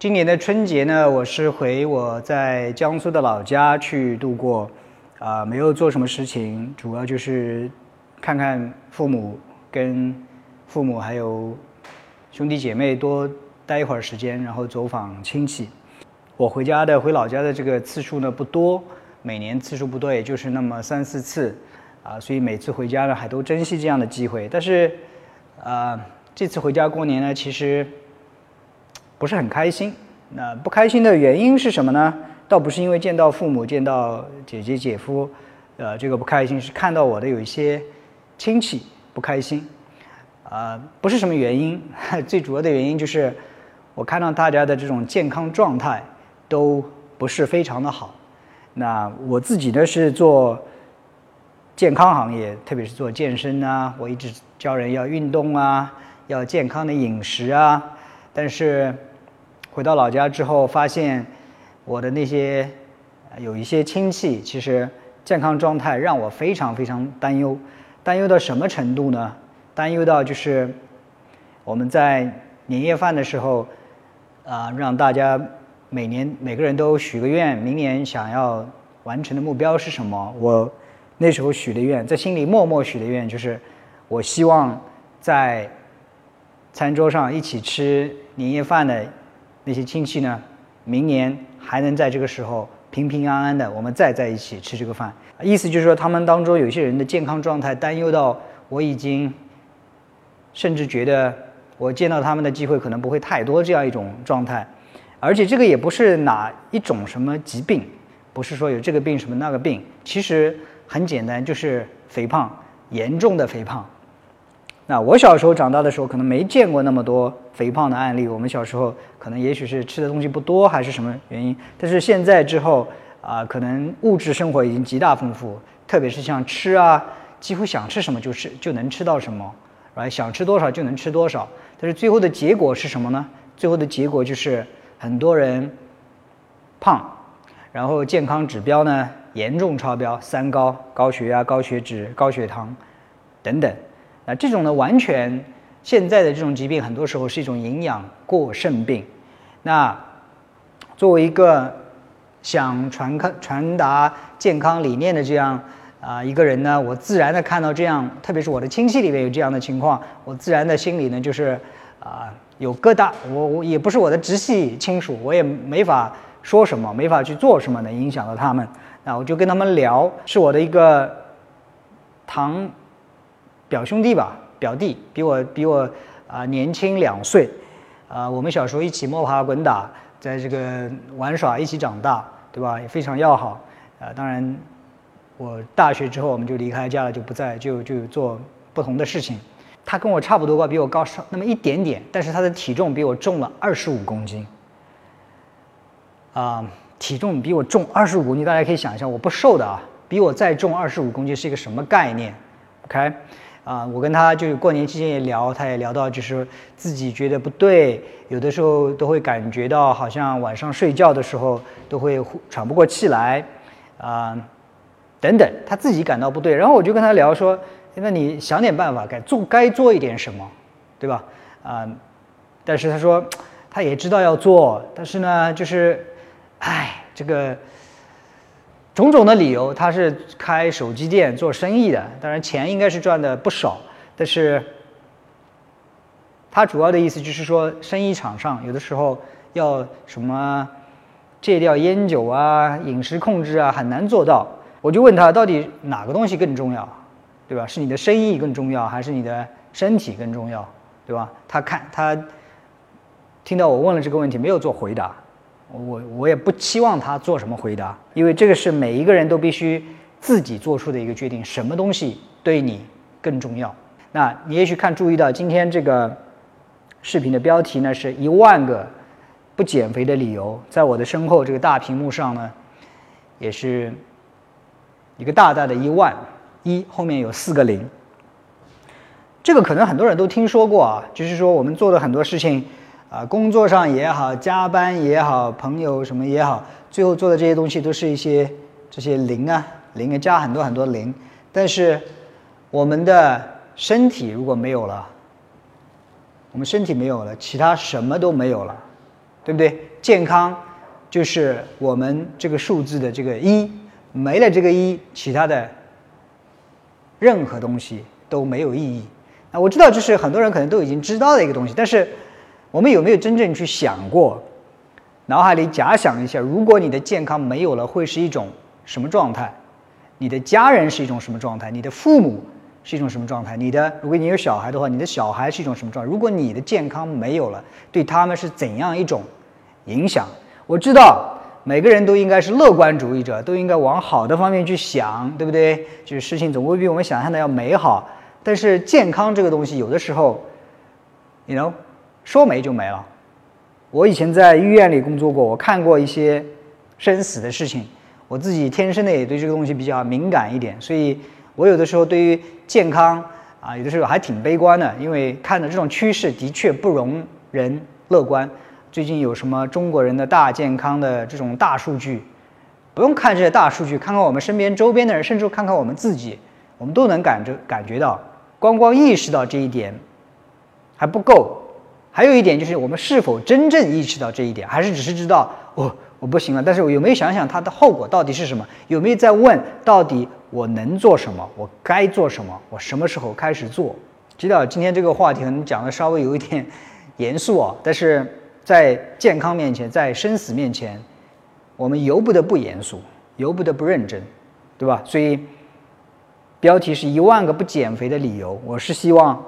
今年的春节呢，我是回我在江苏的老家去度过，啊，没有做什么事情，主要就是看看父母，跟父母还有兄弟姐妹多待一会儿时间，然后走访亲戚。我回家的回老家的这个次数呢不多，每年次数不多，也就是那么三四次，啊，所以每次回家呢还都珍惜这样的机会。但是，啊，这次回家过年呢，其实。不是很开心，那不开心的原因是什么呢？倒不是因为见到父母、见到姐姐、姐夫，呃，这个不开心是看到我的有一些亲戚不开心，啊，不是什么原因，最主要的原因就是我看到大家的这种健康状态都不是非常的好。那我自己呢是做健康行业，特别是做健身啊，我一直教人要运动啊，要健康的饮食啊，但是。回到老家之后，发现我的那些有一些亲戚，其实健康状态让我非常非常担忧。担忧到什么程度呢？担忧到就是我们在年夜饭的时候，啊，让大家每年每个人都许个愿，明年想要完成的目标是什么？我那时候许的愿，在心里默默许的愿，就是我希望在餐桌上一起吃年夜饭的。那些亲戚呢，明年还能在这个时候平平安安的，我们再在一起吃这个饭。意思就是说，他们当中有些人的健康状态担忧到我已经，甚至觉得我见到他们的机会可能不会太多这样一种状态。而且这个也不是哪一种什么疾病，不是说有这个病什么那个病，其实很简单，就是肥胖，严重的肥胖。那我小时候长大的时候，可能没见过那么多肥胖的案例。我们小时候可能也许是吃的东西不多，还是什么原因。但是现在之后啊，可能物质生活已经极大丰富，特别是像吃啊，几乎想吃什么就吃就能吃到什么，来想吃多少就能吃多少。但是最后的结果是什么呢？最后的结果就是很多人胖，然后健康指标呢严重超标，三高：高血压、高血脂、高血糖等等。啊这种呢，完全现在的这种疾病，很多时候是一种营养过剩病。那作为一个想传康传达健康理念的这样啊一个人呢，我自然的看到这样，特别是我的亲戚里面有这样的情况，我自然的心里呢就是啊有疙瘩。我我也不是我的直系亲属，我也没法说什么，没法去做什么，能影响到他们。那我就跟他们聊，是我的一个堂。表兄弟吧，表弟比我比我啊年轻两岁，啊，我们小时候一起摸爬滚打，在这个玩耍一起长大，对吧？也非常要好，啊，当然，我大学之后我们就离开家了，就不在，就就做不同的事情。他跟我差不多高，比我高上那么一点点，但是他的体重比我重了二十五公斤，啊，体重比我重二十五公斤，大家可以想一下，我不瘦的啊，比我再重二十五公斤是一个什么概念？OK。啊，我跟他就是过年期间也聊，他也聊到，就是自己觉得不对，有的时候都会感觉到好像晚上睡觉的时候都会喘不过气来，啊，等等，他自己感到不对。然后我就跟他聊说，那你想点办法，该做该做一点什么，对吧？啊，但是他说他也知道要做，但是呢，就是，唉，这个。种种的理由，他是开手机店做生意的，当然钱应该是赚的不少。但是，他主要的意思就是说，生意场上有的时候要什么戒掉烟酒啊、饮食控制啊，很难做到。我就问他，到底哪个东西更重要，对吧？是你的生意更重要，还是你的身体更重要，对吧？他看他听到我问了这个问题，没有做回答。我我也不期望他做什么回答，因为这个是每一个人都必须自己做出的一个决定，什么东西对你更重要？那你也许看注意到今天这个视频的标题呢，是一万个不减肥的理由，在我的身后这个大屏幕上呢，也是一个大大的一万一，后面有四个零。这个可能很多人都听说过啊，就是说我们做的很多事情。啊，工作上也好，加班也好，朋友什么也好，最后做的这些东西都是一些这些零啊，零啊加很多很多零。但是我们的身体如果没有了，我们身体没有了，其他什么都没有了，对。不对？健康就是我们这个数字的这个一，没了这个一，其他的任何东西都没有意义。啊，我知道这是很多人可能都已经知道的一个东西，但是我们有没有真正去想过？脑海里假想一下，如果你的健康没有了，会是一种什么状态？你的家人是一种什么状态？你的父母是一种什么状态？你的，如果你有小孩的话，你的小孩是一种什么状态？如果你的健康没有了，对他们是怎样一种影响？我知道每个人都应该是乐观主义者，都应该往好的方面去想，对不对？就是事情总会比我们想象的要美好。但是健康这个东西，有的时候，you know，说没就没了。我以前在医院里工作过，我看过一些生死的事情。我自己天生的也对这个东西比较敏感一点，所以我有的时候对于健康啊，有的时候还挺悲观的，因为看的这种趋势的确不容人乐观。最近有什么中国人的大健康的这种大数据，不用看这些大数据，看看我们身边周边的人，甚至看看我们自己，我们都能感觉感觉到，光光意识到这一点还不够。还有一点就是，我们是否真正意识到这一点，还是只是知道我我不行了？但是我有没有想想它的后果到底是什么？有没有在问到底我能做什么？我该做什么？我什么时候开始做？知道今天这个话题可能讲的稍微有一点严肃啊，但是在健康面前，在生死面前，我们由不得不严肃，由不得不认真，对吧？所以标题是一万个不减肥的理由，我是希望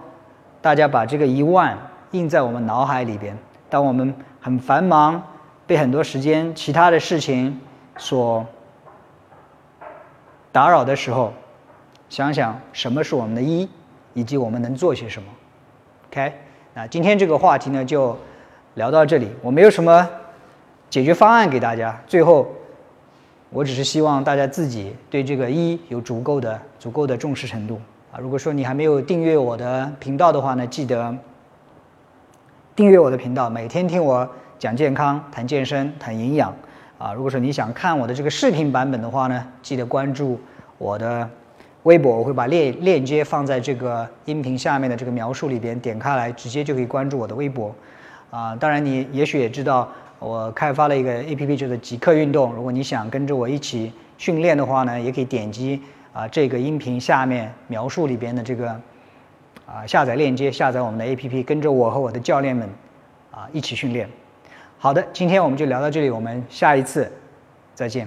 大家把这个一万。印在我们脑海里边。当我们很繁忙，被很多时间其他的事情所打扰的时候，想想什么是我们的一，以及我们能做些什么。OK，那今天这个话题呢就聊到这里。我没有什么解决方案给大家。最后，我只是希望大家自己对这个一有足够的、足够的重视程度啊。如果说你还没有订阅我的频道的话呢，记得。订阅我的频道，每天听我讲健康、谈健身、谈营养啊！如果说你想看我的这个视频版本的话呢，记得关注我的微博，我会把链链接放在这个音频下面的这个描述里边，点开来直接就可以关注我的微博啊！当然，你也许也知道，我开发了一个 APP，就是极客运动。如果你想跟着我一起训练的话呢，也可以点击啊这个音频下面描述里边的这个。啊，下载链接，下载我们的 APP，跟着我和我的教练们啊一起训练。好的，今天我们就聊到这里，我们下一次再见。